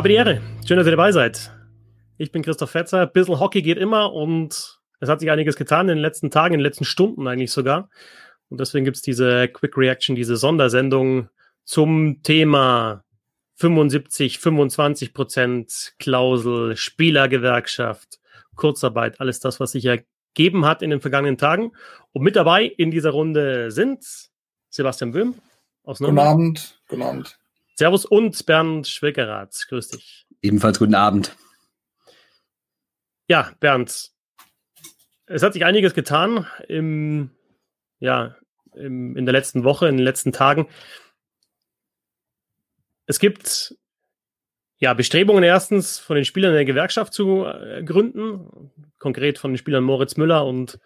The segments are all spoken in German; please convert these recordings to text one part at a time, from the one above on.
Habe die Ehre. Schön, dass ihr dabei seid. Ich bin Christoph Fetzer. Bissl Hockey geht immer und es hat sich einiges getan in den letzten Tagen, in den letzten Stunden eigentlich sogar. Und deswegen gibt's diese Quick Reaction, diese Sondersendung zum Thema 75, 25 Prozent Klausel, Spielergewerkschaft, Kurzarbeit, alles das, was sich ergeben hat in den vergangenen Tagen. Und mit dabei in dieser Runde sind Sebastian Böhm aus Nürnberg. Guten Abend, guten Abend. Servus und Bernd Schwickerath. Grüß dich. Ebenfalls guten Abend. Ja, Bernd, es hat sich einiges getan im, ja, im, in der letzten Woche, in den letzten Tagen. Es gibt ja Bestrebungen erstens von den Spielern der Gewerkschaft zu äh, gründen, konkret von den Spielern Moritz Müller und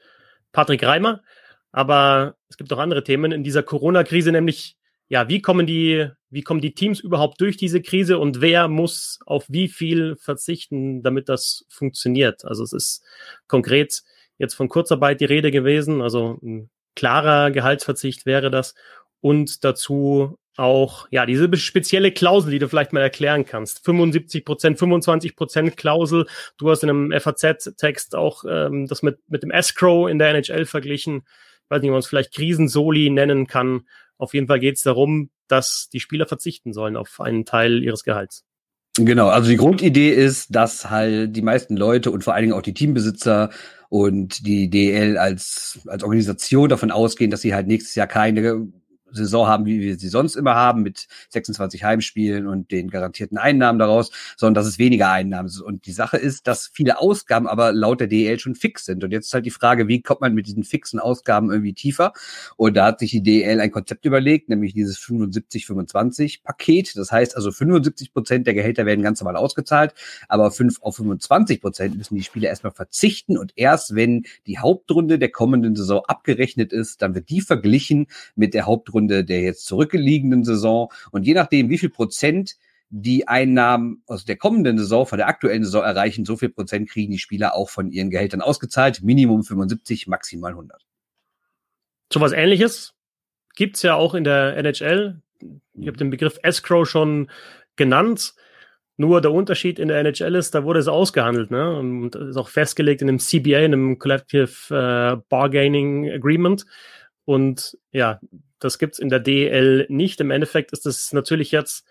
Patrick Reimer. Aber es gibt auch andere Themen in dieser Corona-Krise, nämlich ja, wie kommen die, wie kommen die Teams überhaupt durch diese Krise und wer muss auf wie viel verzichten, damit das funktioniert? Also es ist konkret jetzt von Kurzarbeit die Rede gewesen, also ein klarer Gehaltsverzicht wäre das und dazu auch, ja, diese spezielle Klausel, die du vielleicht mal erklären kannst. 75 Prozent, 25 Prozent Klausel. Du hast in einem FAZ-Text auch ähm, das mit, mit dem Escrow in der NHL verglichen. Ich weiß nicht, ob man es vielleicht Krisensoli nennen kann. Auf jeden Fall geht es darum, dass die Spieler verzichten sollen auf einen Teil ihres Gehalts. Genau, also die Grundidee ist, dass halt die meisten Leute und vor allen Dingen auch die Teambesitzer und die DL als, als Organisation davon ausgehen, dass sie halt nächstes Jahr keine Saison haben, wie wir sie sonst immer haben, mit 26 Heimspielen und den garantierten Einnahmen daraus, sondern dass es weniger Einnahmen sind. Und die Sache ist, dass viele Ausgaben aber laut der DL schon fix sind. Und jetzt ist halt die Frage, wie kommt man mit diesen fixen Ausgaben irgendwie tiefer? Und da hat sich die DL ein Konzept überlegt, nämlich dieses 75-25-Paket. Das heißt also 75 Prozent der Gehälter werden ganz normal ausgezahlt, aber 5 auf 25 Prozent müssen die Spieler erstmal verzichten und erst wenn die Hauptrunde der kommenden Saison abgerechnet ist, dann wird die verglichen mit der Hauptrunde Rückrunde der jetzt zurückliegenden Saison. Und je nachdem, wie viel Prozent die Einnahmen aus der kommenden Saison, von der aktuellen Saison erreichen, so viel Prozent kriegen die Spieler auch von ihren Gehältern ausgezahlt. Minimum 75, maximal 100. So was ähnliches gibt's ja auch in der NHL. Ich habe den Begriff Escrow schon genannt. Nur der Unterschied in der NHL ist, da wurde es ausgehandelt ne? und ist auch festgelegt in einem CBA, in einem Collective uh, Bargaining Agreement. Und ja, das gibt's in der DEL nicht. Im Endeffekt ist das natürlich jetzt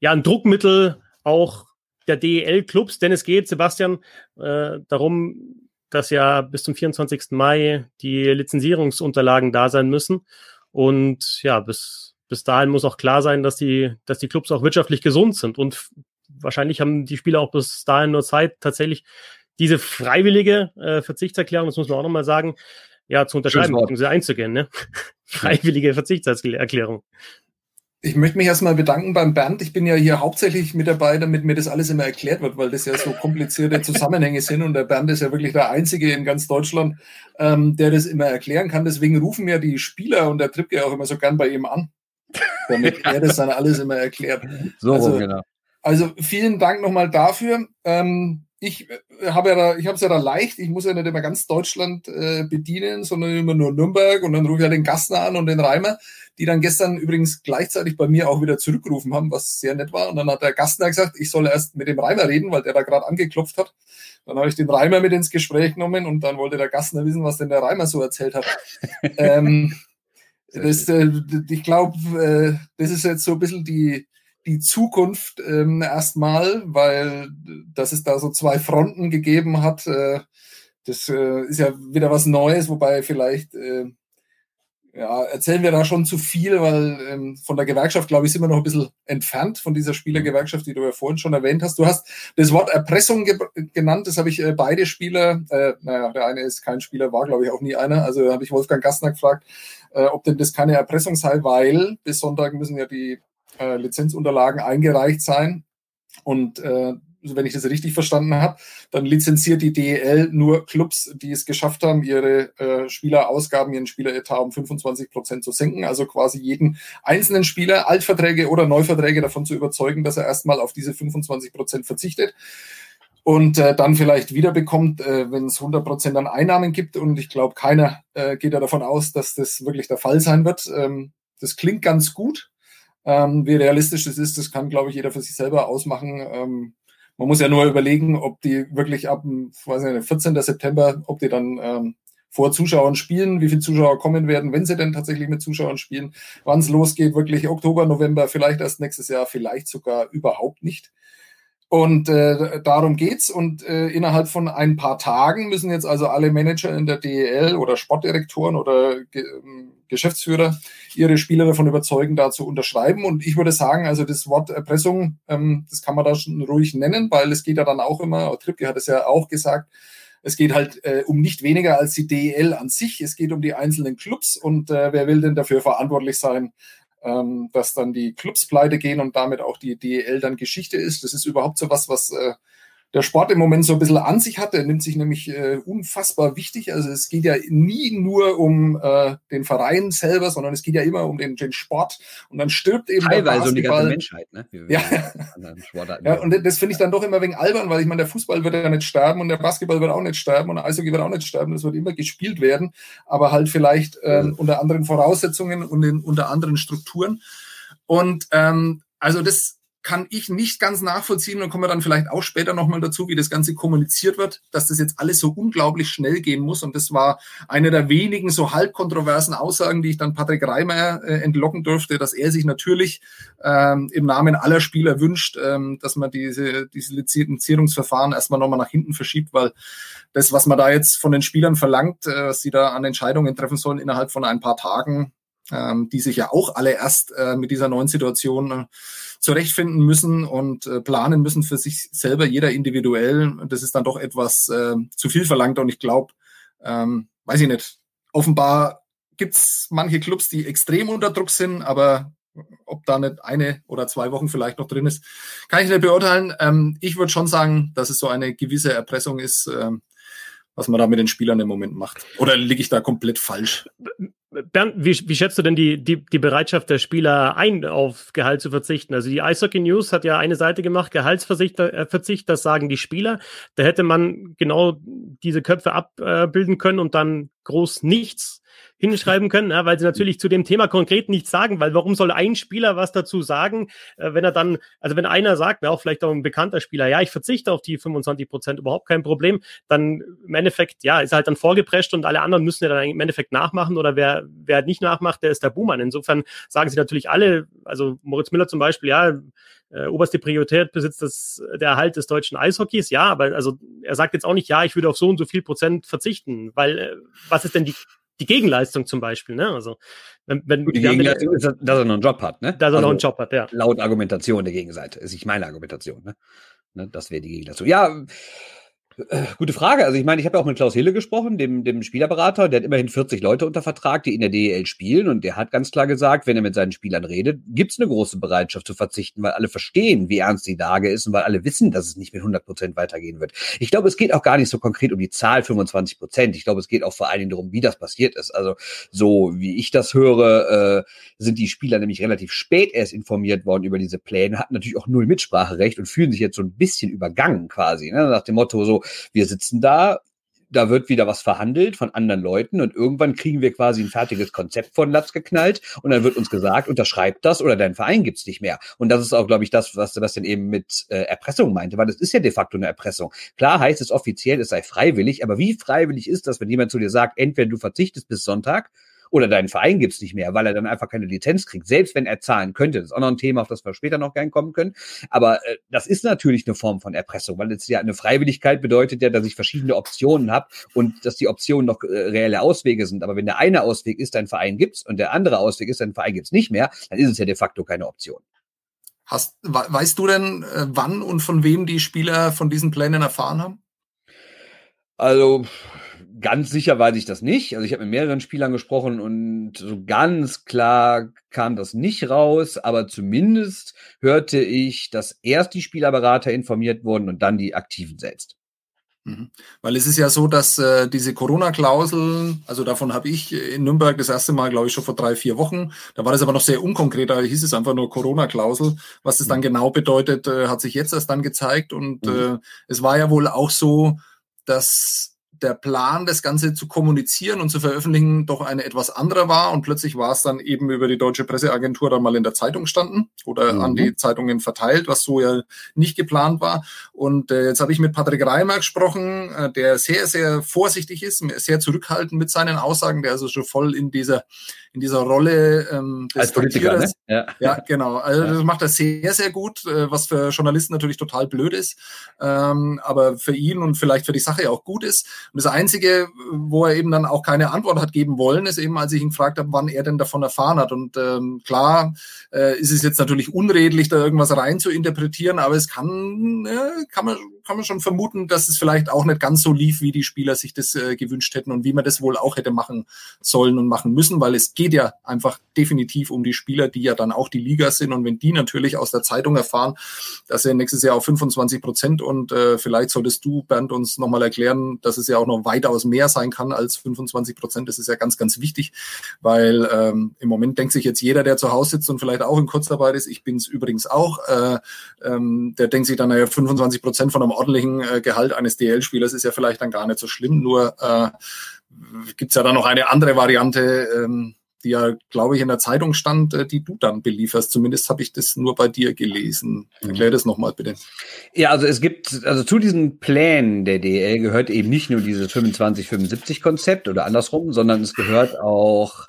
ja ein Druckmittel auch der DEL-Clubs, denn es geht, Sebastian, äh, darum, dass ja bis zum 24. Mai die Lizenzierungsunterlagen da sein müssen. Und ja, bis, bis dahin muss auch klar sein, dass die, dass die Clubs auch wirtschaftlich gesund sind. Und wahrscheinlich haben die Spieler auch bis dahin nur Zeit, tatsächlich diese freiwillige äh, Verzichtserklärung, das muss man auch nochmal sagen, ja, zu unterschreiben, bzw. einzugehen, ne? Freiwillige Verzichtserklärung. Ich möchte mich erstmal bedanken beim Bernd. Ich bin ja hier hauptsächlich mit dabei, damit mir das alles immer erklärt wird, weil das ja so komplizierte Zusammenhänge sind. Und der Bernd ist ja wirklich der Einzige in ganz Deutschland, ähm, der das immer erklären kann. Deswegen rufen ja die Spieler und der Tripke auch immer so gern bei ihm an, damit er das dann alles immer erklärt. So, also, genau. Also vielen Dank nochmal dafür. Ähm, ich äh, habe ja da, ich habe es ja da leicht, ich muss ja nicht immer ganz Deutschland äh, bedienen, sondern immer nur Nürnberg und dann rufe ich ja den Gastner an und den Reimer, die dann gestern übrigens gleichzeitig bei mir auch wieder zurückgerufen haben, was sehr nett war. Und dann hat der Gastner gesagt, ich soll erst mit dem Reimer reden, weil der da gerade angeklopft hat. Dann habe ich den Reimer mit ins Gespräch genommen und dann wollte der Gastner wissen, was denn der Reimer so erzählt hat. ähm, das, äh, ich glaube, äh, das ist jetzt so ein bisschen die, die Zukunft ähm, erstmal, weil dass es da so zwei Fronten gegeben hat, äh, das äh, ist ja wieder was Neues, wobei vielleicht äh, ja, erzählen wir da schon zu viel, weil ähm, von der Gewerkschaft, glaube ich, sind wir noch ein bisschen entfernt von dieser Spielergewerkschaft, die du ja vorhin schon erwähnt hast. Du hast das Wort Erpressung ge genannt, das habe ich äh, beide Spieler, äh, naja, der eine ist kein Spieler, war, glaube ich, auch nie einer. Also habe ich Wolfgang Gastner gefragt, äh, ob denn das keine Erpressung sei, weil bis Sonntag müssen ja die äh, Lizenzunterlagen eingereicht sein. Und äh, wenn ich das richtig verstanden habe, dann lizenziert die DEL nur Clubs, die es geschafft haben, ihre äh, Spielerausgaben, ihren Spieleretat um 25 Prozent zu senken. Also quasi jeden einzelnen Spieler, Altverträge oder Neuverträge davon zu überzeugen, dass er erstmal auf diese 25 Prozent verzichtet und äh, dann vielleicht wiederbekommt, äh, wenn es 100 Prozent an Einnahmen gibt. Und ich glaube, keiner äh, geht ja davon aus, dass das wirklich der Fall sein wird. Ähm, das klingt ganz gut. Ähm, wie realistisch das ist, das kann, glaube ich, jeder für sich selber ausmachen. Ähm, man muss ja nur überlegen, ob die wirklich ab nicht, 14. September, ob die dann ähm, vor Zuschauern spielen, wie viele Zuschauer kommen werden, wenn sie denn tatsächlich mit Zuschauern spielen, wann es losgeht, wirklich Oktober, November, vielleicht erst nächstes Jahr, vielleicht sogar überhaupt nicht. Und äh, darum geht's. Und äh, innerhalb von ein paar Tagen müssen jetzt also alle Manager in der DEL oder Sportdirektoren oder Ge ähm, Geschäftsführer ihre Spieler davon überzeugen, da zu unterschreiben. Und ich würde sagen, also das Wort Erpressung, ähm, das kann man da schon ruhig nennen, weil es geht ja dann auch immer, Tripke hat es ja auch gesagt, es geht halt äh, um nicht weniger als die DEL an sich. Es geht um die einzelnen Clubs und äh, wer will denn dafür verantwortlich sein, ähm, dass dann die Clubs pleite gehen und damit auch die DEL dann Geschichte ist. Das ist überhaupt so was, was äh, der Sport im Moment so ein bisschen an sich hat. Der nimmt sich nämlich äh, unfassbar wichtig. Also es geht ja nie nur um äh, den Verein selber, sondern es geht ja immer um den, den Sport. Und dann stirbt eben Teilweise um die ganze Menschheit. Ne? ja. ja, und das finde ich dann doch immer wegen albern, weil ich meine, der Fußball wird ja nicht sterben und der Basketball wird auch nicht sterben und der Eishockey wird auch nicht sterben. Das wird immer gespielt werden, aber halt vielleicht ähm, unter anderen Voraussetzungen und in, unter anderen Strukturen. Und ähm, also das kann ich nicht ganz nachvollziehen und kommen wir dann vielleicht auch später nochmal dazu, wie das Ganze kommuniziert wird, dass das jetzt alles so unglaublich schnell gehen muss. Und das war eine der wenigen so halb kontroversen Aussagen, die ich dann Patrick Reimer äh, entlocken durfte, dass er sich natürlich ähm, im Namen aller Spieler wünscht, ähm, dass man diese, diese Lizenzierungsverfahren erstmal nochmal nach hinten verschiebt, weil das, was man da jetzt von den Spielern verlangt, äh, was sie da an Entscheidungen treffen sollen innerhalb von ein paar Tagen, ähm, die sich ja auch alle erst äh, mit dieser neuen Situation äh, zurechtfinden müssen und äh, planen müssen für sich selber, jeder individuell. Das ist dann doch etwas äh, zu viel verlangt und ich glaube, ähm, weiß ich nicht, offenbar gibt's manche Clubs, die extrem unter Druck sind, aber ob da nicht eine oder zwei Wochen vielleicht noch drin ist, kann ich nicht beurteilen. Ähm, ich würde schon sagen, dass es so eine gewisse Erpressung ist, ähm, was man da mit den Spielern im Moment macht. Oder liege ich da komplett falsch? Bernd, wie, wie schätzt du denn die, die, die Bereitschaft der Spieler ein, auf Gehalt zu verzichten? Also die Eishockey News hat ja eine Seite gemacht, Gehaltsverzicht, äh, Verzicht, das sagen die Spieler. Da hätte man genau diese Köpfe abbilden können und dann groß nichts hinschreiben können, ja, weil sie natürlich zu dem Thema konkret nichts sagen, weil warum soll ein Spieler was dazu sagen, äh, wenn er dann, also wenn einer sagt, ja, auch vielleicht auch ein bekannter Spieler, ja, ich verzichte auf die 25 Prozent, überhaupt kein Problem, dann im Endeffekt, ja, ist halt dann vorgeprescht und alle anderen müssen ja dann im Endeffekt nachmachen oder wer, wer nicht nachmacht, der ist der Buhmann. Insofern sagen sie natürlich alle, also Moritz Müller zum Beispiel, ja, äh, oberste Priorität besitzt das, der Erhalt des deutschen Eishockeys, ja, aber also er sagt jetzt auch nicht, ja, ich würde auf so und so viel Prozent verzichten, weil äh, was ist denn die die Gegenleistung zum Beispiel, ne? Also wenn, wenn die Gegenleistung ist, dass er noch einen Job hat, ne? Dass er also, noch einen Job hat, ja. Laut Argumentation der Gegenseite. Ist nicht meine Argumentation, ne? ne? Das wäre die Gegenleistung. Ja, gute Frage. Also ich meine, ich habe ja auch mit Klaus Hille gesprochen, dem, dem Spielerberater. Der hat immerhin 40 Leute unter Vertrag, die in der DEL spielen. Und der hat ganz klar gesagt, wenn er mit seinen Spielern redet, gibt's eine große Bereitschaft zu verzichten, weil alle verstehen, wie ernst die Lage ist und weil alle wissen, dass es nicht mit 100 Prozent weitergehen wird. Ich glaube, es geht auch gar nicht so konkret um die Zahl 25 Prozent. Ich glaube, es geht auch vor allen Dingen darum, wie das passiert ist. Also so wie ich das höre, äh, sind die Spieler nämlich relativ spät erst informiert worden über diese Pläne, hatten natürlich auch null Mitspracherecht und fühlen sich jetzt so ein bisschen übergangen quasi. Ne? Nach dem Motto so, wir sitzen da, da wird wieder was verhandelt von anderen Leuten und irgendwann kriegen wir quasi ein fertiges Konzept von Latz geknallt und dann wird uns gesagt, unterschreibt das oder dein Verein gibt's nicht mehr. Und das ist auch, glaube ich, das, was Sebastian eben mit äh, Erpressung meinte, weil das ist ja de facto eine Erpressung. Klar heißt es offiziell, es sei freiwillig, aber wie freiwillig ist das, wenn jemand zu dir sagt, entweder du verzichtest bis Sonntag oder deinen Verein gibt's nicht mehr, weil er dann einfach keine Lizenz kriegt, selbst wenn er zahlen könnte. Das ist auch noch ein Thema, auf das wir später noch gern kommen können. Aber äh, das ist natürlich eine Form von Erpressung, weil es ja eine Freiwilligkeit bedeutet ja, dass ich verschiedene Optionen habe und dass die Optionen noch äh, reelle Auswege sind. Aber wenn der eine Ausweg ist, dein Verein gibt's und der andere Ausweg ist, dein Verein gibt's nicht mehr, dann ist es ja de facto keine Option. Hast, weißt du denn, äh, wann und von wem die Spieler von diesen Plänen erfahren haben? Also ganz sicher weiß ich das nicht. Also ich habe mit mehreren Spielern gesprochen und so ganz klar kam das nicht raus, aber zumindest hörte ich, dass erst die Spielerberater informiert wurden und dann die Aktiven selbst. Mhm. Weil es ist ja so, dass äh, diese Corona-Klausel, also davon habe ich in Nürnberg das erste Mal, glaube ich, schon vor drei, vier Wochen. Da war das aber noch sehr unkonkret, da hieß es einfach nur Corona-Klausel. Was das dann mhm. genau bedeutet, äh, hat sich jetzt erst dann gezeigt. Und mhm. äh, es war ja wohl auch so, dass der Plan, das Ganze zu kommunizieren und zu veröffentlichen, doch eine etwas andere war. Und plötzlich war es dann eben über die deutsche Presseagentur dann mal in der Zeitung standen oder mhm. an die Zeitungen verteilt, was so ja nicht geplant war. Und äh, jetzt habe ich mit Patrick Reimer gesprochen, äh, der sehr, sehr vorsichtig ist, sehr zurückhaltend mit seinen Aussagen, der also schon voll in dieser in dieser Rolle ähm, des Als Politiker, ne? ja. ja, genau. Also das macht er sehr, sehr gut, äh, was für Journalisten natürlich total blöd ist, ähm, aber für ihn und vielleicht für die Sache auch gut ist. Und das Einzige, wo er eben dann auch keine Antwort hat geben wollen, ist eben, als ich ihn gefragt habe, wann er denn davon erfahren hat. Und ähm, klar äh, ist es jetzt natürlich unredlich, da irgendwas rein zu interpretieren, aber es kann, äh, kann man kann man schon vermuten, dass es vielleicht auch nicht ganz so lief, wie die Spieler sich das äh, gewünscht hätten und wie man das wohl auch hätte machen sollen und machen müssen, weil es geht ja einfach definitiv um die Spieler, die ja dann auch die Liga sind und wenn die natürlich aus der Zeitung erfahren, dass er nächstes Jahr auf 25 Prozent und äh, vielleicht solltest du, Bernd, uns nochmal erklären, dass es ja auch noch weitaus mehr sein kann als 25 Prozent. Das ist ja ganz, ganz wichtig, weil ähm, im Moment denkt sich jetzt jeder, der zu Hause sitzt und vielleicht auch in Kurzarbeit ist, ich bin es übrigens auch, äh, ähm, der denkt sich dann, naja, 25 Prozent von einem ordentlichen äh, Gehalt eines DL-Spielers ist ja vielleicht dann gar nicht so schlimm. Nur äh, gibt es ja dann noch eine andere Variante, ähm, die ja, glaube ich, in der Zeitung stand, äh, die du dann belieferst. Zumindest habe ich das nur bei dir gelesen. Mhm. Erklär das nochmal bitte. Ja, also es gibt, also zu diesen Plänen der DL gehört eben nicht nur dieses 25-75-Konzept oder andersrum, sondern es gehört auch,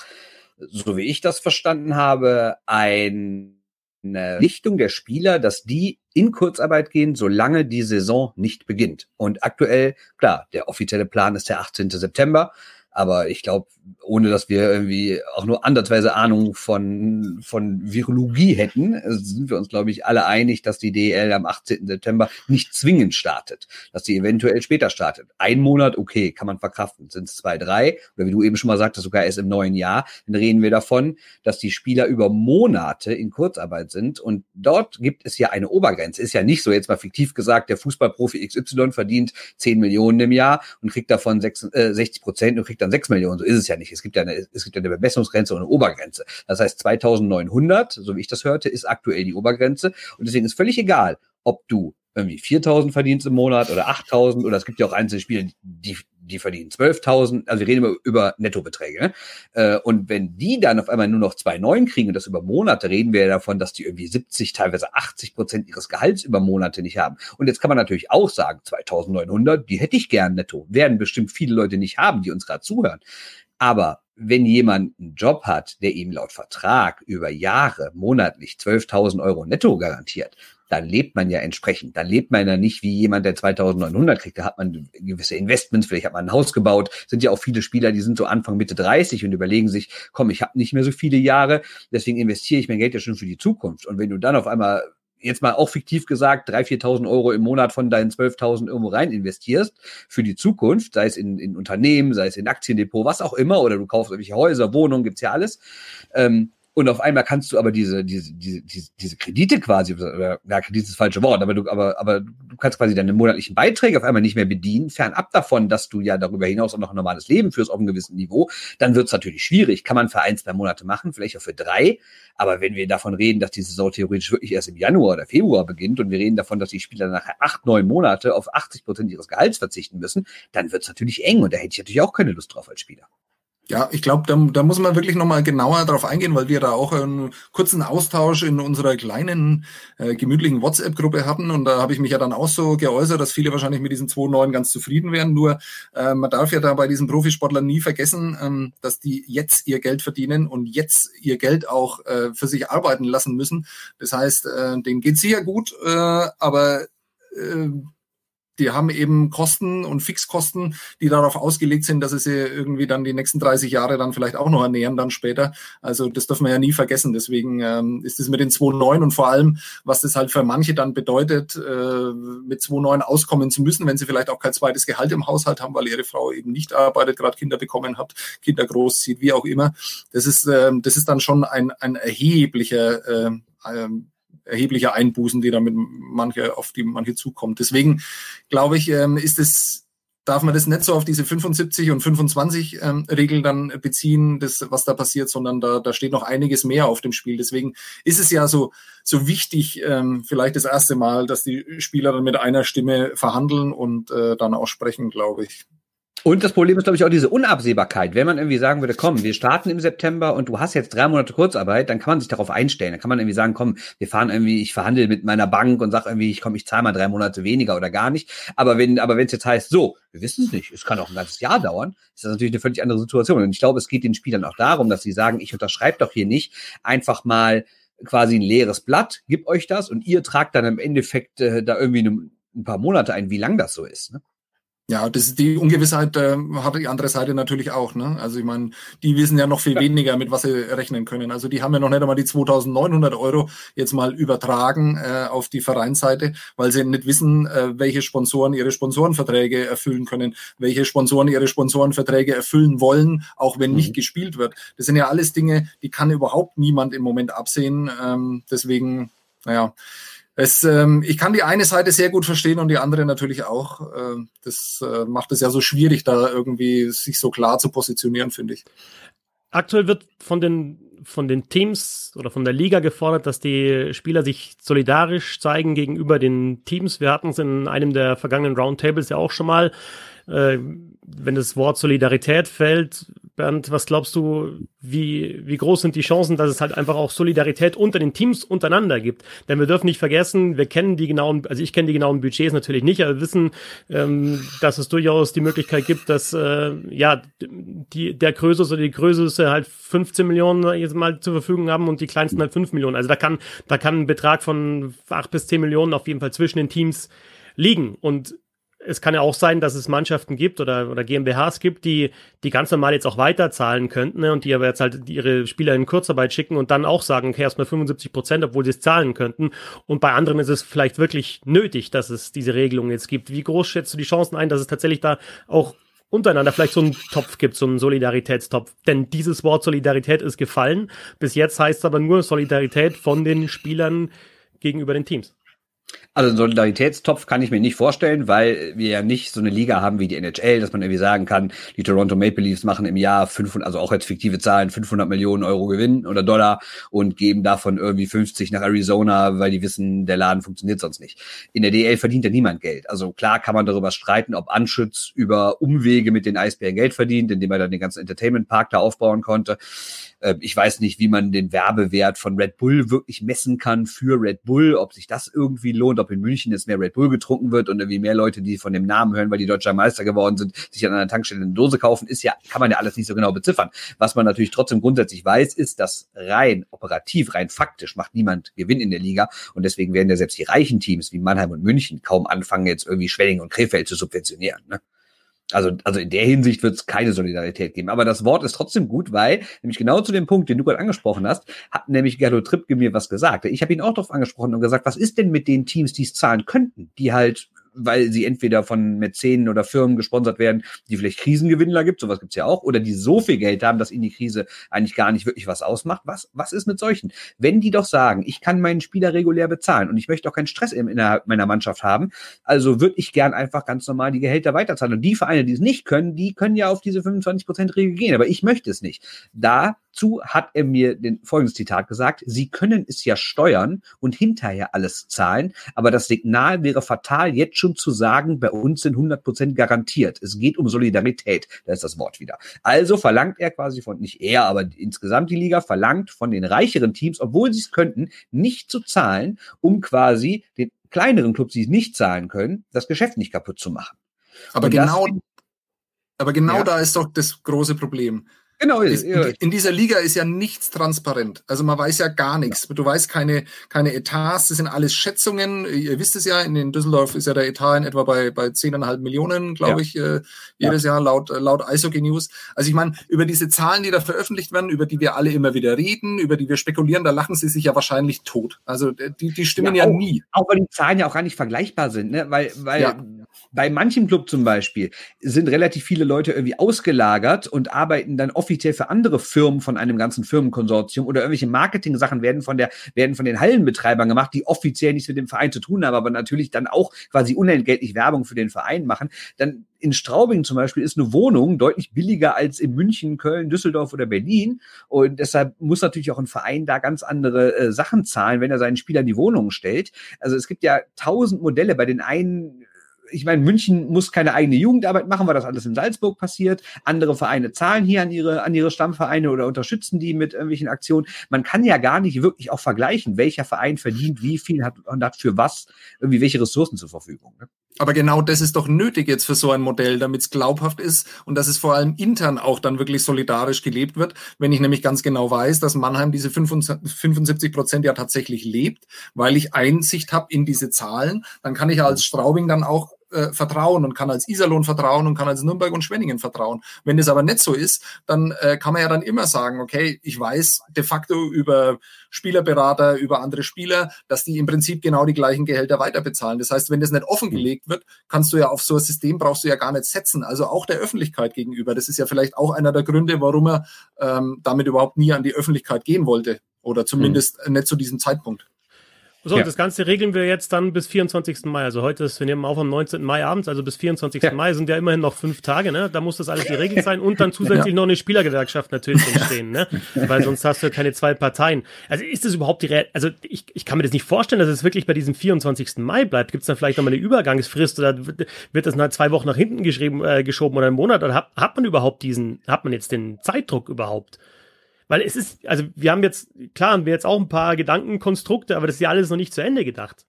so wie ich das verstanden habe, ein eine Richtung der Spieler, dass die in Kurzarbeit gehen, solange die Saison nicht beginnt. Und aktuell, klar, der offizielle Plan ist der 18. September. Aber ich glaube, ohne dass wir irgendwie auch nur andersweise Ahnung von, von Virologie hätten, sind wir uns, glaube ich, alle einig, dass die DL am 18. September nicht zwingend startet, dass sie eventuell später startet. Ein Monat, okay, kann man verkraften. Sind es zwei, drei, oder wie du eben schon mal sagtest, sogar erst im neuen Jahr, dann reden wir davon, dass die Spieler über Monate in Kurzarbeit sind und dort gibt es ja eine Obergrenze. Ist ja nicht so, jetzt mal fiktiv gesagt, der Fußballprofi XY verdient 10 Millionen im Jahr und kriegt davon 60 äh, Prozent und kriegt dann dann 6 Millionen. So ist es ja nicht. Es gibt ja eine, es gibt ja eine Bemessungsgrenze und eine Obergrenze. Das heißt, 2900, so wie ich das hörte, ist aktuell die Obergrenze. Und deswegen ist völlig egal, ob du irgendwie 4000 verdienst im Monat oder 8000 oder es gibt ja auch einzelne Spiele, die, die verdienen 12.000. Also wir reden immer über Nettobeträge. Ne? Äh, und wenn die dann auf einmal nur noch 2,9 kriegen und das über Monate, reden wir ja davon, dass die irgendwie 70, teilweise 80 Prozent ihres Gehalts über Monate nicht haben. Und jetzt kann man natürlich auch sagen, 2.900, die hätte ich gern netto. Werden bestimmt viele Leute nicht haben, die uns gerade zuhören. Aber wenn jemand einen Job hat, der ihm laut Vertrag über Jahre monatlich 12.000 Euro netto garantiert, dann lebt man ja entsprechend. Dann lebt man ja nicht wie jemand, der 2900 kriegt. Da hat man gewisse Investments, vielleicht hat man ein Haus gebaut. Sind ja auch viele Spieler, die sind so Anfang, Mitte 30 und überlegen sich, komm, ich habe nicht mehr so viele Jahre, deswegen investiere ich mein Geld ja schon für die Zukunft. Und wenn du dann auf einmal jetzt mal auch fiktiv gesagt, 3.000, 4.000 Euro im Monat von deinen 12.000 irgendwo rein investierst für die Zukunft, sei es in, in Unternehmen, sei es in Aktiendepot, was auch immer, oder du kaufst irgendwelche Häuser, Wohnungen, gibt's ja alles, ähm, und auf einmal kannst du aber diese, diese, diese, diese, diese Kredite quasi, ja, Kredit ist das falsche Wort, aber du, aber, aber du kannst quasi deine monatlichen Beiträge auf einmal nicht mehr bedienen, fernab davon, dass du ja darüber hinaus auch noch ein normales Leben führst auf einem gewissen Niveau, dann wird's natürlich schwierig. Kann man für ein, zwei Monate machen, vielleicht auch für drei. Aber wenn wir davon reden, dass die Saison theoretisch wirklich erst im Januar oder Februar beginnt und wir reden davon, dass die Spieler nachher acht, neun Monate auf 80 Prozent ihres Gehalts verzichten müssen, dann wird's natürlich eng und da hätte ich natürlich auch keine Lust drauf als Spieler. Ja, ich glaube, da, da muss man wirklich nochmal genauer drauf eingehen, weil wir da auch einen kurzen Austausch in unserer kleinen, äh, gemütlichen WhatsApp-Gruppe hatten. Und da habe ich mich ja dann auch so geäußert, dass viele wahrscheinlich mit diesen 2.9 ganz zufrieden wären. Nur äh, man darf ja da bei diesen Profisportlern nie vergessen, ähm, dass die jetzt ihr Geld verdienen und jetzt ihr Geld auch äh, für sich arbeiten lassen müssen. Das heißt, äh, denen geht's sicher gut, äh, aber äh, die haben eben Kosten und Fixkosten, die darauf ausgelegt sind, dass sie sie irgendwie dann die nächsten 30 Jahre dann vielleicht auch noch ernähren dann später. Also das dürfen wir ja nie vergessen. Deswegen ähm, ist es mit den 2,9 und vor allem, was das halt für manche dann bedeutet, äh, mit 2,9 auskommen zu müssen, wenn sie vielleicht auch kein zweites Gehalt im Haushalt haben, weil ihre Frau eben nicht arbeitet, gerade Kinder bekommen hat, Kinder großzieht, wie auch immer. Das ist, äh, das ist dann schon ein, ein erheblicher äh, ähm, erhebliche Einbußen, die damit manche, auf die manche zukommt. Deswegen glaube ich, ähm, ist es darf man das nicht so auf diese 75 und 25 ähm, Regeln dann beziehen, das, was da passiert, sondern da, da steht noch einiges mehr auf dem Spiel. Deswegen ist es ja so, so wichtig, ähm, vielleicht das erste Mal, dass die Spieler dann mit einer Stimme verhandeln und äh, dann auch sprechen, glaube ich. Und das Problem ist, glaube ich, auch diese Unabsehbarkeit. Wenn man irgendwie sagen würde, komm, wir starten im September und du hast jetzt drei Monate Kurzarbeit, dann kann man sich darauf einstellen. Dann kann man irgendwie sagen, komm, wir fahren irgendwie, ich verhandle mit meiner Bank und sage irgendwie, ich komme, ich zahle mal drei Monate weniger oder gar nicht. Aber wenn, aber wenn es jetzt heißt, so, wir wissen es nicht, es kann auch ein ganzes Jahr dauern, ist das natürlich eine völlig andere Situation. Und ich glaube, es geht den Spielern auch darum, dass sie sagen, ich unterschreibe doch hier nicht einfach mal quasi ein leeres Blatt, gib euch das und ihr tragt dann im Endeffekt äh, da irgendwie eine, ein paar Monate ein, wie lang das so ist. Ne? Ja, das ist die Ungewissheit äh, hat die andere Seite natürlich auch. Ne? Also ich meine, die wissen ja noch viel ja. weniger, mit was sie rechnen können. Also die haben ja noch nicht einmal die 2.900 Euro jetzt mal übertragen äh, auf die Vereinsseite, weil sie nicht wissen, äh, welche Sponsoren ihre Sponsorenverträge erfüllen können, welche Sponsoren ihre Sponsorenverträge erfüllen wollen, auch wenn mhm. nicht gespielt wird. Das sind ja alles Dinge, die kann überhaupt niemand im Moment absehen. Ähm, deswegen, naja. Es, ähm, ich kann die eine Seite sehr gut verstehen und die andere natürlich auch. Äh, das äh, macht es ja so schwierig, da irgendwie sich so klar zu positionieren, finde ich. Aktuell wird von den von den Teams oder von der Liga gefordert, dass die Spieler sich solidarisch zeigen gegenüber den Teams. Wir hatten es in einem der vergangenen Roundtables ja auch schon mal. Äh, wenn das Wort Solidarität fällt, Bernd, was glaubst du, wie, wie groß sind die Chancen, dass es halt einfach auch Solidarität unter den Teams untereinander gibt? Denn wir dürfen nicht vergessen, wir kennen die genauen, also ich kenne die genauen Budgets natürlich nicht, aber wir wissen, ähm, dass es durchaus die Möglichkeit gibt, dass äh, ja die, der Größe oder die Größe halt 15 Millionen jetzt mal zur Verfügung haben und die kleinsten halt 5 Millionen. Also da kann, da kann ein Betrag von 8 bis 10 Millionen auf jeden Fall zwischen den Teams liegen. Und es kann ja auch sein, dass es Mannschaften gibt oder, oder GmbHs gibt, die, die ganz normal jetzt auch weiterzahlen könnten ne, und die aber jetzt halt ihre Spieler in Kurzarbeit schicken und dann auch sagen, okay, erstmal 75 Prozent, obwohl sie es zahlen könnten. Und bei anderen ist es vielleicht wirklich nötig, dass es diese Regelung jetzt gibt. Wie groß schätzt du die Chancen ein, dass es tatsächlich da auch untereinander vielleicht so einen Topf gibt, so einen Solidaritätstopf. Denn dieses Wort Solidarität ist gefallen. Bis jetzt heißt es aber nur Solidarität von den Spielern gegenüber den Teams. Also einen Solidaritätstopf kann ich mir nicht vorstellen, weil wir ja nicht so eine Liga haben wie die NHL, dass man irgendwie sagen kann, die Toronto Maple Leafs machen im Jahr 500, also auch jetzt fiktive Zahlen, 500 Millionen Euro Gewinn oder Dollar und geben davon irgendwie 50 nach Arizona, weil die wissen, der Laden funktioniert sonst nicht. In der DL verdient ja niemand Geld. Also klar kann man darüber streiten, ob Anschütz über Umwege mit den Eisbären Geld verdient, indem er dann den ganzen Entertainment Park da aufbauen konnte. Ähm, ich weiß nicht, wie man den Werbewert von Red Bull wirklich messen kann für Red Bull, ob sich das irgendwie lohnt, ob in München jetzt mehr Red Bull getrunken wird und irgendwie mehr Leute, die von dem Namen hören, weil die deutscher Meister geworden sind, sich an einer Tankstelle eine Dose kaufen, ist ja, kann man ja alles nicht so genau beziffern. Was man natürlich trotzdem grundsätzlich weiß, ist, dass rein operativ, rein faktisch macht niemand Gewinn in der Liga und deswegen werden ja selbst die reichen Teams wie Mannheim und München kaum anfangen, jetzt irgendwie Schwenning und Krefeld zu subventionieren. Ne? Also, also in der Hinsicht wird es keine Solidarität geben. Aber das Wort ist trotzdem gut, weil nämlich genau zu dem Punkt, den du gerade angesprochen hast, hat nämlich Gerdo Trippke mir was gesagt. Ich habe ihn auch darauf angesprochen und gesagt, was ist denn mit den Teams, die es zahlen könnten, die halt weil sie entweder von Mäzenen oder Firmen gesponsert werden, die vielleicht Krisengewinnler gibt, sowas gibt's ja auch, oder die so viel Geld haben, dass ihnen die Krise eigentlich gar nicht wirklich was ausmacht. Was, was ist mit solchen? Wenn die doch sagen, ich kann meinen Spieler regulär bezahlen und ich möchte auch keinen Stress innerhalb meiner Mannschaft haben, also würde ich gern einfach ganz normal die Gehälter weiterzahlen. Und die Vereine, die es nicht können, die können ja auf diese 25%-Regel gehen, aber ich möchte es nicht. Da Dazu hat er mir den folgendes Zitat gesagt. Sie können es ja steuern und hinterher alles zahlen, aber das Signal wäre fatal, jetzt schon zu sagen, bei uns sind 100 Prozent garantiert. Es geht um Solidarität. Da ist das Wort wieder. Also verlangt er quasi von, nicht er, aber insgesamt die Liga verlangt von den reicheren Teams, obwohl sie es könnten, nicht zu zahlen, um quasi den kleineren Clubs, die es nicht zahlen können, das Geschäft nicht kaputt zu machen. Aber und genau, aber genau ja. da ist doch das große Problem. Genau. Ist, in, dieser Liga ist ja nichts transparent. Also man weiß ja gar nichts. Du weißt keine, keine Etats, das sind alles Schätzungen. Ihr wisst es ja, in Düsseldorf ist ja der Etat in etwa bei, bei 10,5 Millionen, glaube ja. ich, äh, jedes ja. Jahr laut, laut Eishockey News. Also ich meine, über diese Zahlen, die da veröffentlicht werden, über die wir alle immer wieder reden, über die wir spekulieren, da lachen sie sich ja wahrscheinlich tot. Also äh, die, die stimmen ja, ja auch, nie. Auch weil die Zahlen ja auch gar nicht vergleichbar sind, ne? Weil, weil bei manchem Club zum Beispiel sind relativ viele Leute irgendwie ausgelagert und arbeiten dann offiziell für andere Firmen von einem ganzen Firmenkonsortium oder irgendwelche Marketing-Sachen werden von der, werden von den Hallenbetreibern gemacht, die offiziell nichts mit dem Verein zu tun haben, aber natürlich dann auch quasi unentgeltlich Werbung für den Verein machen. Dann in Straubing zum Beispiel ist eine Wohnung deutlich billiger als in München, Köln, Düsseldorf oder Berlin. Und deshalb muss natürlich auch ein Verein da ganz andere äh, Sachen zahlen, wenn er seinen Spielern die Wohnung stellt. Also es gibt ja tausend Modelle. Bei den einen ich meine, München muss keine eigene Jugendarbeit machen, weil das alles in Salzburg passiert. Andere Vereine zahlen hier an ihre, an ihre Stammvereine oder unterstützen die mit irgendwelchen Aktionen. Man kann ja gar nicht wirklich auch vergleichen, welcher Verein verdient wie viel hat und hat für was irgendwie welche Ressourcen zur Verfügung. Ne? Aber genau das ist doch nötig jetzt für so ein Modell, damit es glaubhaft ist und dass es vor allem intern auch dann wirklich solidarisch gelebt wird. Wenn ich nämlich ganz genau weiß, dass Mannheim diese 75 Prozent ja tatsächlich lebt, weil ich Einsicht habe in diese Zahlen, dann kann ich als Straubing dann auch äh, vertrauen und kann als Iserlohn vertrauen und kann als Nürnberg und Schwenningen vertrauen. Wenn das aber nicht so ist, dann äh, kann man ja dann immer sagen, okay, ich weiß de facto über Spielerberater, über andere Spieler, dass die im Prinzip genau die gleichen Gehälter weiterbezahlen. Das heißt, wenn das nicht offengelegt wird, kannst du ja auf so ein System brauchst du ja gar nicht setzen. Also auch der Öffentlichkeit gegenüber. Das ist ja vielleicht auch einer der Gründe, warum er ähm, damit überhaupt nie an die Öffentlichkeit gehen wollte. Oder zumindest mhm. nicht zu diesem Zeitpunkt. So, ja. das Ganze regeln wir jetzt dann bis 24. Mai. Also heute ist, wir nehmen auf am 19. Mai abends, also bis 24. Ja. Mai sind ja immerhin noch fünf Tage, ne? Da muss das alles geregelt sein und dann zusätzlich ja. noch eine Spielergewerkschaft natürlich entstehen, ne? Weil sonst hast du keine zwei Parteien. Also ist das überhaupt die Real also ich, ich kann mir das nicht vorstellen, dass es wirklich bei diesem 24. Mai bleibt. Gibt es dann vielleicht nochmal eine Übergangsfrist oder wird das nach zwei Wochen nach hinten geschrieben, äh, geschoben oder einen Monat? Oder hat, hat man überhaupt diesen, hat man jetzt den Zeitdruck überhaupt? Weil es ist, also wir haben jetzt, klar haben wir jetzt auch ein paar Gedankenkonstrukte, aber das ist ja alles noch nicht zu Ende gedacht.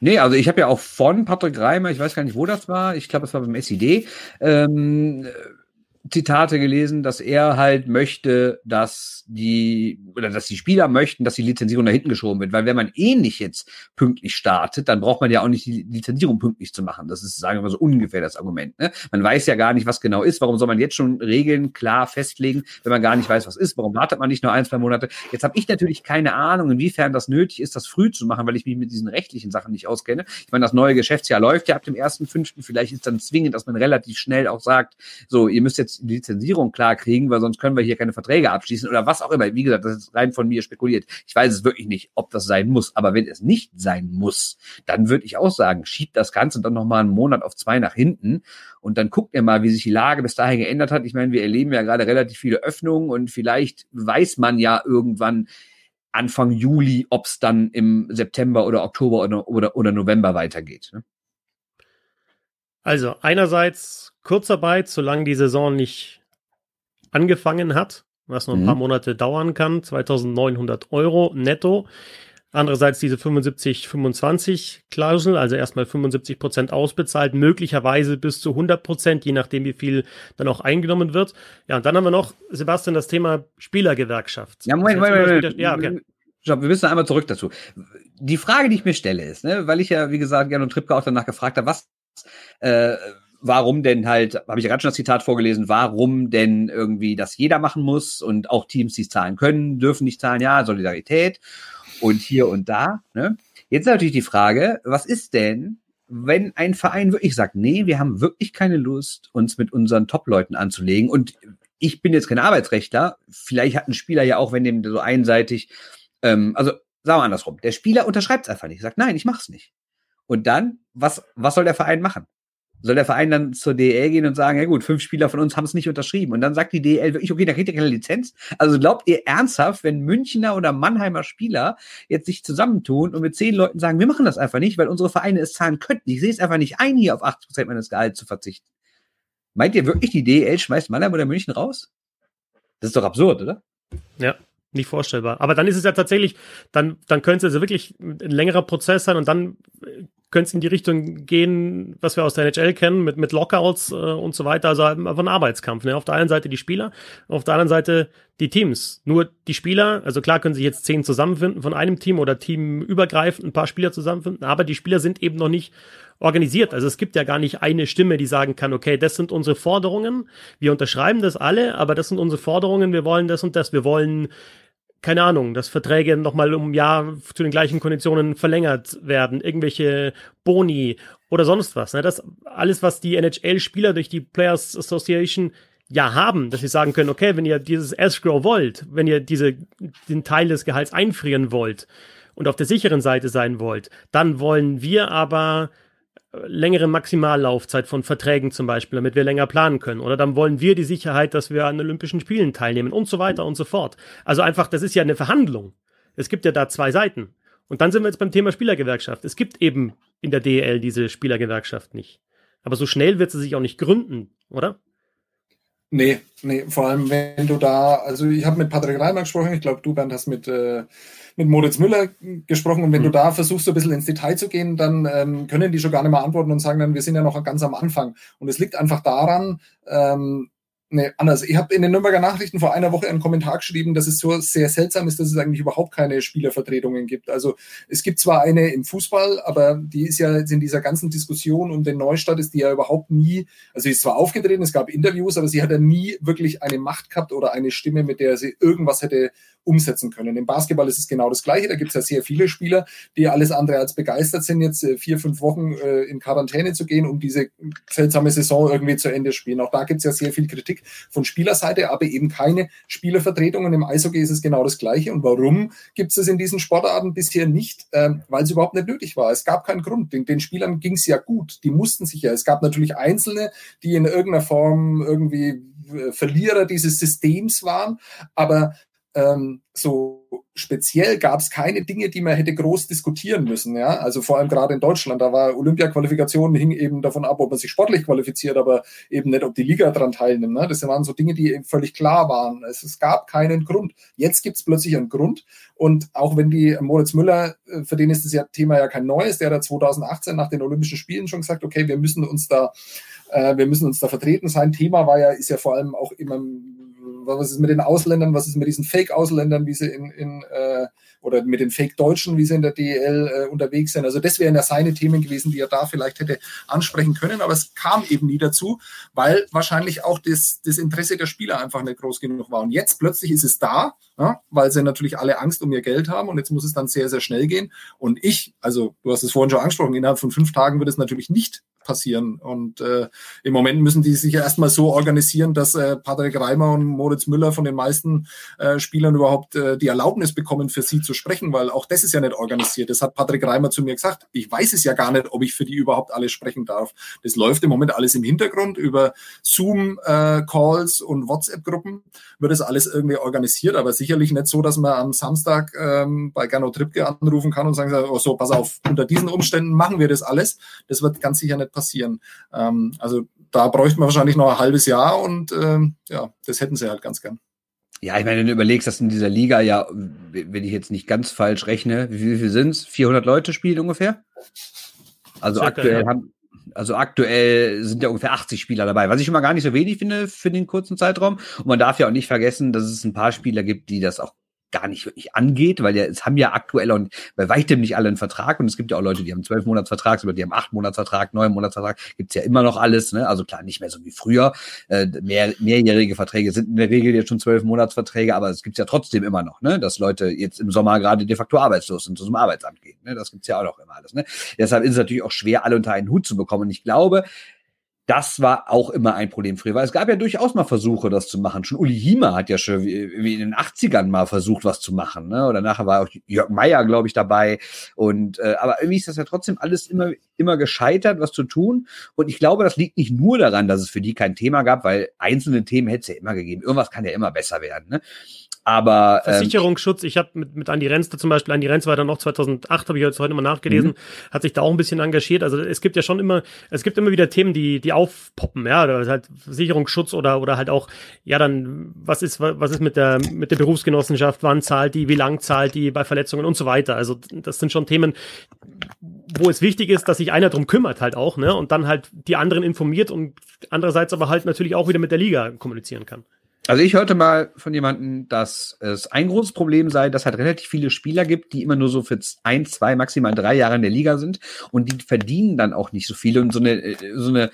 Nee, also ich habe ja auch von Patrick Reimer, ich weiß gar nicht, wo das war, ich glaube, es war beim SID, ähm, Zitate gelesen, dass er halt möchte, dass die oder dass die Spieler möchten, dass die Lizenzierung da hinten geschoben wird, weil wenn man eh nicht jetzt pünktlich startet, dann braucht man ja auch nicht die Lizenzierung pünktlich zu machen. Das ist sagen wir mal so ungefähr das Argument. Ne? Man weiß ja gar nicht, was genau ist. Warum soll man jetzt schon Regeln klar festlegen, wenn man gar nicht weiß, was ist? Warum wartet man nicht nur ein, zwei Monate? Jetzt habe ich natürlich keine Ahnung, inwiefern das nötig ist, das früh zu machen, weil ich mich mit diesen rechtlichen Sachen nicht auskenne. Ich meine, das neue Geschäftsjahr läuft ja ab dem ersten fünften. Vielleicht ist dann zwingend, dass man relativ schnell auch sagt, so ihr müsst jetzt Lizenzierung klar kriegen, weil sonst können wir hier keine Verträge abschließen oder was auch immer. Wie gesagt, das ist rein von mir spekuliert. Ich weiß es wirklich nicht, ob das sein muss. Aber wenn es nicht sein muss, dann würde ich auch sagen, schiebt das Ganze dann nochmal einen Monat auf zwei nach hinten und dann guckt ihr mal, wie sich die Lage bis dahin geändert hat. Ich meine, wir erleben ja gerade relativ viele Öffnungen und vielleicht weiß man ja irgendwann, Anfang Juli, ob es dann im September oder Oktober oder, oder, oder November weitergeht. Ne? Also einerseits Kurzarbeit, solange die Saison nicht angefangen hat, was noch ein mhm. paar Monate dauern kann, 2900 Euro netto. Andererseits diese 75-25-Klausel, also erstmal 75 Prozent ausbezahlt, möglicherweise bis zu 100 Prozent, je nachdem, wie viel dann auch eingenommen wird. Ja, und dann haben wir noch, Sebastian, das Thema Spielergewerkschaft. Ja, Moment, Moment, Moment. Ja, okay. Stopp, wir müssen einmal zurück dazu. Die Frage, die ich mir stelle, ist, ne, weil ich ja, wie gesagt, Jan und Trippke auch danach gefragt habe, was äh, warum denn halt, habe ich gerade schon das Zitat vorgelesen, warum denn irgendwie das jeder machen muss und auch Teams, die es zahlen können, dürfen nicht zahlen, ja, Solidarität und hier und da. Ne? Jetzt natürlich die Frage, was ist denn, wenn ein Verein wirklich sagt, nee, wir haben wirklich keine Lust, uns mit unseren Top-Leuten anzulegen und ich bin jetzt kein Arbeitsrechtler, vielleicht hat ein Spieler ja auch, wenn dem so einseitig, ähm, also sagen wir andersrum, der Spieler unterschreibt es einfach nicht, sagt, nein, ich mach's nicht. Und dann, was, was soll der Verein machen? Soll der Verein dann zur DL gehen und sagen, ja gut, fünf Spieler von uns haben es nicht unterschrieben. Und dann sagt die DL wirklich, okay, da kriegt ihr keine Lizenz. Also glaubt ihr ernsthaft, wenn Münchner oder Mannheimer Spieler jetzt sich zusammentun und mit zehn Leuten sagen, wir machen das einfach nicht, weil unsere Vereine es zahlen könnten. Ich sehe es einfach nicht ein, hier auf 80 Prozent meines Gehalts zu verzichten. Meint ihr wirklich, die DL schmeißt Mannheim oder München raus? Das ist doch absurd, oder? Ja, nicht vorstellbar. Aber dann ist es ja tatsächlich, dann, dann könnte es also wirklich ein längerer Prozess sein und dann könnte es in die Richtung gehen, was wir aus der NHL kennen, mit, mit Lockouts äh, und so weiter. Also einfach ein Arbeitskampf. Ne? Auf der einen Seite die Spieler, auf der anderen Seite die Teams. Nur die Spieler, also klar können sich jetzt zehn zusammenfinden von einem Team oder teamübergreifend ein paar Spieler zusammenfinden, aber die Spieler sind eben noch nicht organisiert. Also es gibt ja gar nicht eine Stimme, die sagen kann, okay, das sind unsere Forderungen, wir unterschreiben das alle, aber das sind unsere Forderungen, wir wollen das und das, wir wollen keine Ahnung, dass Verträge nochmal um ein Jahr zu den gleichen Konditionen verlängert werden, irgendwelche Boni oder sonst was. Ne? Das alles, was die NHL-Spieler durch die Players Association ja haben, dass sie sagen können, okay, wenn ihr dieses Escrow wollt, wenn ihr diese, den Teil des Gehalts einfrieren wollt und auf der sicheren Seite sein wollt, dann wollen wir aber längere Maximallaufzeit von Verträgen zum Beispiel, damit wir länger planen können. Oder dann wollen wir die Sicherheit, dass wir an Olympischen Spielen teilnehmen und so weiter und so fort. Also einfach, das ist ja eine Verhandlung. Es gibt ja da zwei Seiten. Und dann sind wir jetzt beim Thema Spielergewerkschaft. Es gibt eben in der DEL diese Spielergewerkschaft nicht. Aber so schnell wird sie sich auch nicht gründen, oder? Nee, nee, vor allem wenn du da, also ich habe mit Patrick Reimer gesprochen, ich glaube, du, Bernd, hast mit, äh, mit Moritz Müller gesprochen und wenn mhm. du da versuchst, so ein bisschen ins Detail zu gehen, dann ähm, können die schon gar nicht mehr antworten und sagen dann, wir sind ja noch ganz am Anfang. Und es liegt einfach daran, ähm, Nee, anders. Ich habe in den Nürnberger Nachrichten vor einer Woche einen Kommentar geschrieben, dass es so sehr seltsam ist, dass es eigentlich überhaupt keine Spielervertretungen gibt. Also es gibt zwar eine im Fußball, aber die ist ja in dieser ganzen Diskussion um den Neustart ist die ja überhaupt nie, also sie ist zwar aufgetreten, es gab Interviews, aber sie hat ja nie wirklich eine Macht gehabt oder eine Stimme, mit der sie irgendwas hätte umsetzen können. Im Basketball ist es genau das Gleiche. Da gibt es ja sehr viele Spieler, die alles andere als begeistert sind, jetzt äh, vier, fünf Wochen äh, in Quarantäne zu gehen, um diese seltsame Saison irgendwie zu Ende spielen. Auch da gibt es ja sehr viel Kritik von Spielerseite, aber eben keine Spielervertretungen. Im Eishockey ist es genau das Gleiche. Und warum gibt es in diesen Sportarten bisher nicht? Ähm, weil es überhaupt nicht nötig war. Es gab keinen Grund. Den, den Spielern ging es ja gut. Die mussten sich ja. Es gab natürlich Einzelne, die in irgendeiner Form irgendwie äh, Verlierer dieses Systems waren, aber ähm, so speziell gab es keine Dinge, die man hätte groß diskutieren müssen. Ja? Also vor allem gerade in Deutschland, da war Olympia-Qualifikation, hing eben davon ab, ob man sich sportlich qualifiziert, aber eben nicht, ob die Liga daran teilnimmt. Ne? Das waren so Dinge, die eben völlig klar waren. Es, es gab keinen Grund. Jetzt gibt es plötzlich einen Grund. Und auch wenn die Moritz Müller, äh, für den ist das ja Thema ja kein neues, der hat 2018 nach den Olympischen Spielen schon gesagt, okay, wir müssen uns da, äh, wir müssen uns da vertreten. Sein Thema war ja, ist ja vor allem auch immer was ist mit den Ausländern, was ist mit diesen Fake-Ausländern, wie sie in, in äh, oder mit den Fake-Deutschen, wie sie in der DEL äh, unterwegs sind. Also das wären ja seine Themen gewesen, die er da vielleicht hätte ansprechen können, aber es kam eben nie dazu, weil wahrscheinlich auch das, das Interesse der Spieler einfach nicht groß genug war. Und jetzt plötzlich ist es da, ja, weil sie natürlich alle Angst um ihr Geld haben und jetzt muss es dann sehr, sehr schnell gehen. Und ich, also du hast es vorhin schon angesprochen, innerhalb von fünf Tagen wird es natürlich nicht passieren. Und äh, im Moment müssen die sich ja erstmal so organisieren, dass äh, Patrick Reimer und Moritz Müller von den meisten äh, Spielern überhaupt äh, die Erlaubnis bekommen, für sie zu sprechen, weil auch das ist ja nicht organisiert. Das hat Patrick Reimer zu mir gesagt. Ich weiß es ja gar nicht, ob ich für die überhaupt alle sprechen darf. Das läuft im Moment alles im Hintergrund über Zoom-Calls äh, und WhatsApp-Gruppen wird das alles irgendwie organisiert, aber sicherlich nicht so, dass man am Samstag ähm, bei Gernot Trippke anrufen kann und sagen, oh so, pass auf, unter diesen Umständen machen wir das alles. Das wird ganz sicher nicht passieren. Ähm, also da bräuchte man wahrscheinlich noch ein halbes Jahr und ähm, ja, das hätten sie halt ganz gern. Ja, ich meine, wenn du überlegst, dass in dieser Liga ja, wenn ich jetzt nicht ganz falsch rechne, wie, wie viel sind's? 400 Leute spielen ungefähr? Also Circa, aktuell ja. haben, also aktuell sind ja ungefähr 80 Spieler dabei, was ich schon mal gar nicht so wenig finde für den kurzen Zeitraum. Und man darf ja auch nicht vergessen, dass es ein paar Spieler gibt, die das auch gar nicht wirklich angeht, weil ja, es haben ja aktuell und bei weitem nicht alle einen Vertrag und es gibt ja auch Leute, die haben zwölf Monatsvertrag, oder die haben acht Monatsvertrag, neun Monatsvertrag, gibt's ja immer noch alles, ne? Also klar, nicht mehr so wie früher. Äh, mehr, mehrjährige Verträge sind in der Regel jetzt schon zwölf Monatsverträge, aber es gibt's ja trotzdem immer noch, ne? Dass Leute jetzt im Sommer gerade de facto arbeitslos sind, zu einem Arbeitsamt gehen. Ne? Das gibt's ja auch noch immer alles. Ne? Deshalb ist es natürlich auch schwer, alle unter einen Hut zu bekommen. Und ich glaube, das war auch immer ein Problem früher, weil es gab ja durchaus mal Versuche, das zu machen. Schon Uli Hiemer hat ja schon wie in den 80ern mal versucht, was zu machen. Ne? Oder nachher war auch Jörg Meyer, glaube ich, dabei. Und äh, aber irgendwie ist das ja trotzdem alles immer, immer gescheitert, was zu tun. Und ich glaube, das liegt nicht nur daran, dass es für die kein Thema gab, weil einzelne Themen hätte es ja immer gegeben. Irgendwas kann ja immer besser werden. Ne? Aber ähm, Versicherungsschutz, ich habe mit, mit Andi Renz da zum Beispiel, Andi Renz war dann noch 2008, habe ich jetzt heute mal nachgelesen, mhm. hat sich da auch ein bisschen engagiert. Also es gibt ja schon immer, es gibt immer wieder Themen, die, die aufpoppen, ja, oder halt Versicherungsschutz oder, oder halt auch, ja, dann, was ist, was ist mit der, mit der Berufsgenossenschaft, wann zahlt die, wie lang zahlt die bei Verletzungen und so weiter. Also das sind schon Themen, wo es wichtig ist, dass sich einer drum kümmert halt auch, ne, und dann halt die anderen informiert und andererseits aber halt natürlich auch wieder mit der Liga kommunizieren kann. Also ich hörte mal von jemandem, dass es ein großes Problem sei, dass halt relativ viele Spieler gibt, die immer nur so für ein, zwei, maximal drei Jahre in der Liga sind und die verdienen dann auch nicht so viel. Und so eine, äh, so eine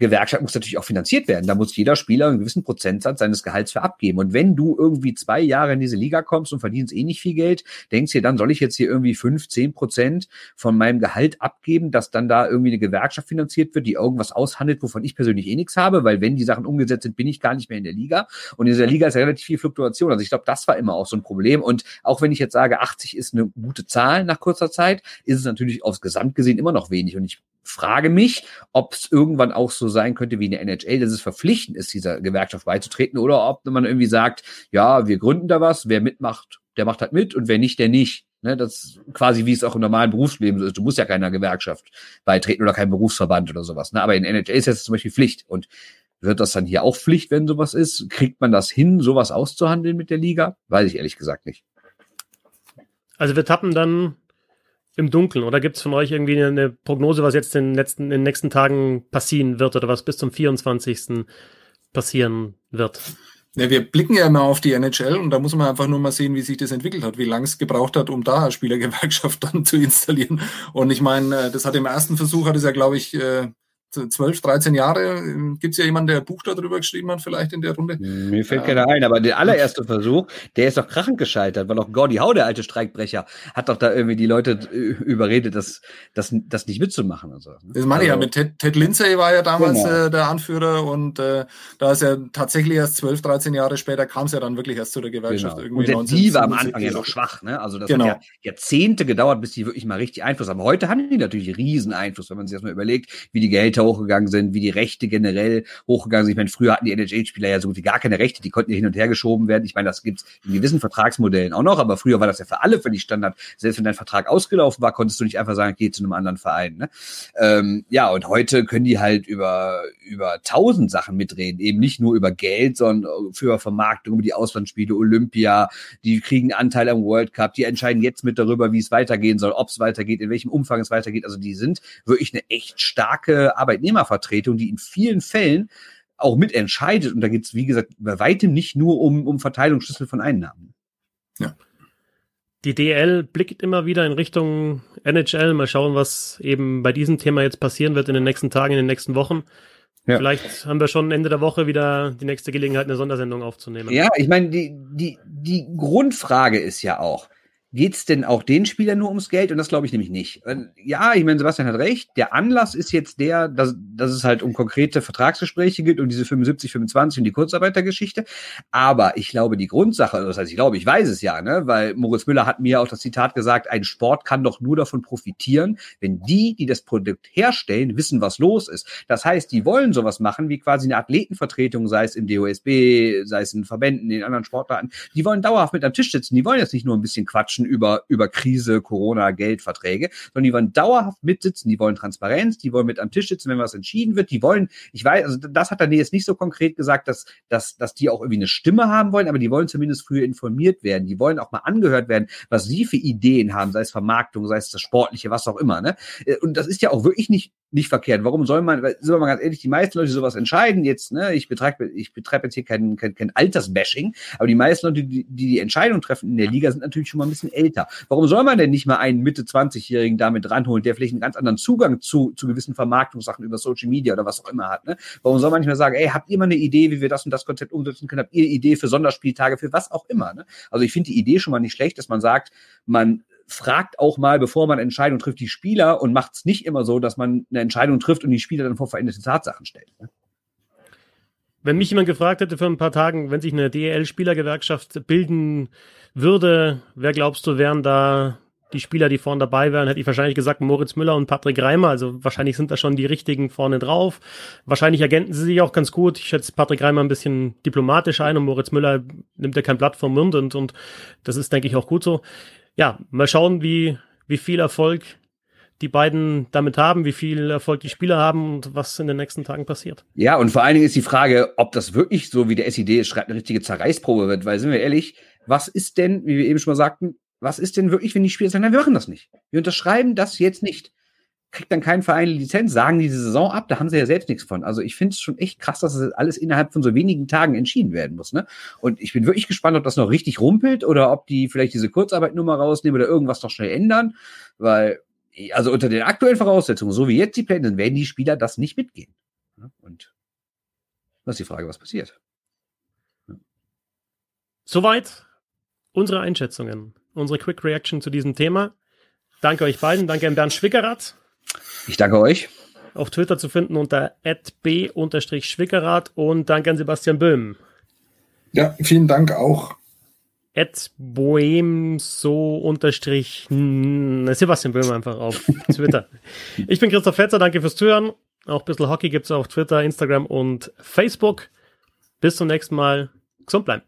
Gewerkschaft muss natürlich auch finanziert werden. Da muss jeder Spieler einen gewissen Prozentsatz seines Gehalts für abgeben. Und wenn du irgendwie zwei Jahre in diese Liga kommst und verdienst eh nicht viel Geld, denkst dir dann, soll ich jetzt hier irgendwie fünf, zehn Prozent von meinem Gehalt abgeben, dass dann da irgendwie eine Gewerkschaft finanziert wird, die irgendwas aushandelt, wovon ich persönlich eh nichts habe, weil wenn die Sachen umgesetzt sind, bin ich gar nicht mehr in der Liga. Und in dieser Liga ist ja relativ viel Fluktuation. Also ich glaube, das war immer auch so ein Problem. Und auch wenn ich jetzt sage, 80 ist eine gute Zahl nach kurzer Zeit, ist es natürlich aufs Gesamt gesehen immer noch wenig. Und ich frage mich, ob es irgendwann auch so sein könnte wie in der NHL, dass es verpflichtend ist, dieser Gewerkschaft beizutreten, oder ob man irgendwie sagt, ja, wir gründen da was, wer mitmacht, der macht halt mit und wer nicht, der nicht. Ne, das quasi wie es auch im normalen Berufsleben so ist. Du musst ja keiner Gewerkschaft beitreten oder keinem Berufsverband oder sowas. Ne? Aber in NHL ist das zum Beispiel Pflicht. Und wird das dann hier auch Pflicht, wenn sowas ist? Kriegt man das hin, sowas auszuhandeln mit der Liga? Weiß ich ehrlich gesagt nicht. Also wir tappen dann im Dunkeln oder gibt es von euch irgendwie eine Prognose, was jetzt in den, letzten, in den nächsten Tagen passieren wird oder was bis zum 24. passieren wird? Ja, wir blicken ja immer auf die NHL und da muss man einfach nur mal sehen, wie sich das entwickelt hat, wie lange es gebraucht hat, um da eine Spielergewerkschaft dann zu installieren. Und ich meine, äh, das hat im ersten Versuch, hat es ja, glaube ich, äh, 12, 13 Jahre. Ähm, Gibt es ja jemanden, der ein Buch darüber geschrieben hat, vielleicht in der Runde? Mir fällt keiner ein, aber der allererste Versuch, der ist doch krachend gescheitert, weil auch Gordy Hau, der alte Streikbrecher, hat doch da irgendwie die Leute überredet, das, das, das nicht mitzumachen. Und so. Ne? Das meine also, ich ja, also mit Ted, Ted Lindsay war ja damals genau. äh, der Anführer und äh, da ist ja tatsächlich erst 12, 13 Jahre später kam es ja dann wirklich erst zu der Gewerkschaft. Genau. Irgendwie und die war am Anfang ja noch schwach, ne? Also das genau. hat ja Jahrzehnte gedauert, bis die wirklich mal richtig Einfluss haben. Heute haben die natürlich riesen Einfluss, wenn man sich das mal überlegt, wie die Gehälter hochgegangen sind, wie die Rechte generell hochgegangen sind. Ich meine, früher hatten die NHL-Spieler ja so gut wie gar keine Rechte, die konnten ja hin und her geschoben werden. Ich meine, das gibt's in gewissen Vertragsmodellen auch noch, aber früher war das ja für alle völlig Standard. Selbst wenn dein Vertrag ausgelaufen war, konntest du nicht einfach sagen, geh zu einem anderen Verein. Ne? Ähm, ja, und heute können die halt über, über tausend Sachen mitreden, eben nicht nur über Geld, sondern für Vermarktung, über die Auslandsspiele, Olympia, die kriegen Anteil am World Cup, die entscheiden jetzt mit darüber, wie es weitergehen soll, ob es weitergeht, in welchem Umfang es weitergeht. Also die sind wirklich eine echt starke Arbeitnehmervertretung, die in vielen Fällen auch mitentscheidet. Und da geht es, wie gesagt, bei weitem nicht nur um, um Verteilungsschlüssel von Einnahmen. Ja. Die DL blickt immer wieder in Richtung NHL. Mal schauen, was eben bei diesem Thema jetzt passieren wird in den nächsten Tagen, in den nächsten Wochen. Ja. Vielleicht haben wir schon Ende der Woche wieder die nächste Gelegenheit, eine Sondersendung aufzunehmen. Ja, ich meine, die, die, die Grundfrage ist ja auch, Geht's denn auch den Spielern nur ums Geld? Und das glaube ich nämlich nicht. Ja, ich meine, Sebastian hat recht. Der Anlass ist jetzt der, dass, dass es halt um konkrete Vertragsgespräche geht, um diese 75, 25 und die Kurzarbeitergeschichte. Aber ich glaube, die Grundsache, das heißt, ich glaube, ich weiß es ja, ne, weil Moritz Müller hat mir auch das Zitat gesagt, ein Sport kann doch nur davon profitieren, wenn die, die das Produkt herstellen, wissen, was los ist. Das heißt, die wollen sowas machen, wie quasi eine Athletenvertretung, sei es im DOSB, sei es in Verbänden, in anderen Sportarten. Die wollen dauerhaft mit am Tisch sitzen. Die wollen jetzt nicht nur ein bisschen quatschen quatschen über, über Krise, Corona, Geldverträge, sondern die wollen dauerhaft mitsitzen, die wollen Transparenz, die wollen mit am Tisch sitzen, wenn was entschieden wird, die wollen, ich weiß, also das hat er jetzt nicht so konkret gesagt, dass, dass, dass die auch irgendwie eine Stimme haben wollen, aber die wollen zumindest früher informiert werden, die wollen auch mal angehört werden, was sie für Ideen haben, sei es Vermarktung, sei es das Sportliche, was auch immer, ne? Und das ist ja auch wirklich nicht, nicht verkehrt. Warum soll man, sind wir mal ganz ehrlich, die meisten Leute, die sowas entscheiden jetzt, ne, ich betreibe, ich betreibe jetzt hier kein, kein, kein Altersbashing, aber die meisten Leute, die, die die Entscheidung treffen in der Liga, sind natürlich schon mal ein bisschen älter. Warum soll man denn nicht mal einen Mitte 20-Jährigen damit ranholen, der vielleicht einen ganz anderen Zugang zu, zu gewissen Vermarktungssachen über Social Media oder was auch immer hat, ne? Warum soll man nicht mal sagen, ey, habt ihr mal eine Idee, wie wir das und das Konzept umsetzen können? Habt ihr eine Idee für Sonderspieltage, für was auch immer, ne? Also ich finde die Idee schon mal nicht schlecht, dass man sagt, man fragt auch mal, bevor man Entscheidungen trifft, die Spieler und macht es nicht immer so, dass man eine Entscheidung trifft und die Spieler dann vor veränderte Tatsachen stellt. Ne? Wenn mich jemand gefragt hätte vor ein paar Tagen, wenn sich eine DEL-Spielergewerkschaft bilden würde, wer glaubst du, wären da die Spieler, die vorne dabei wären, hätte ich wahrscheinlich gesagt Moritz Müller und Patrick Reimer. Also wahrscheinlich sind da schon die richtigen vorne drauf. Wahrscheinlich ergänzen sie sich auch ganz gut. Ich schätze Patrick Reimer ein bisschen diplomatisch ein und Moritz Müller nimmt ja kein Blatt vom Mund und, und das ist, denke ich, auch gut so ja, mal schauen, wie, wie viel Erfolg die beiden damit haben, wie viel Erfolg die Spieler haben und was in den nächsten Tagen passiert. Ja, und vor allen Dingen ist die Frage, ob das wirklich so, wie der SID schreibt, eine richtige Zerreißprobe wird, weil sind wir ehrlich, was ist denn, wie wir eben schon mal sagten, was ist denn wirklich, wenn die Spieler sagen, nein, wir machen das nicht. Wir unterschreiben das jetzt nicht kriegt dann kein Verein Lizenz, sagen diese Saison ab, da haben sie ja selbst nichts von. Also ich finde es schon echt krass, dass das alles innerhalb von so wenigen Tagen entschieden werden muss. Ne? Und ich bin wirklich gespannt, ob das noch richtig rumpelt oder ob die vielleicht diese Kurzarbeitnummer rausnehmen oder irgendwas noch schnell ändern, weil also unter den aktuellen Voraussetzungen, so wie jetzt die Pläne, werden die Spieler das nicht mitgehen. Und das ist die Frage, was passiert. Soweit unsere Einschätzungen, unsere Quick Reaction zu diesem Thema. Danke euch beiden, danke an Bernd Schwickerath ich danke euch. Auf Twitter zu finden unter b-schwickerath und danke an Sebastian Böhm. Ja, vielen Dank auch. At boemso unterstrich Sebastian Böhm einfach auf Twitter. ich bin Christoph Fetzer, danke fürs Zuhören. Auch ein bisschen Hockey gibt es auf Twitter, Instagram und Facebook. Bis zum nächsten Mal. Gesund bleiben.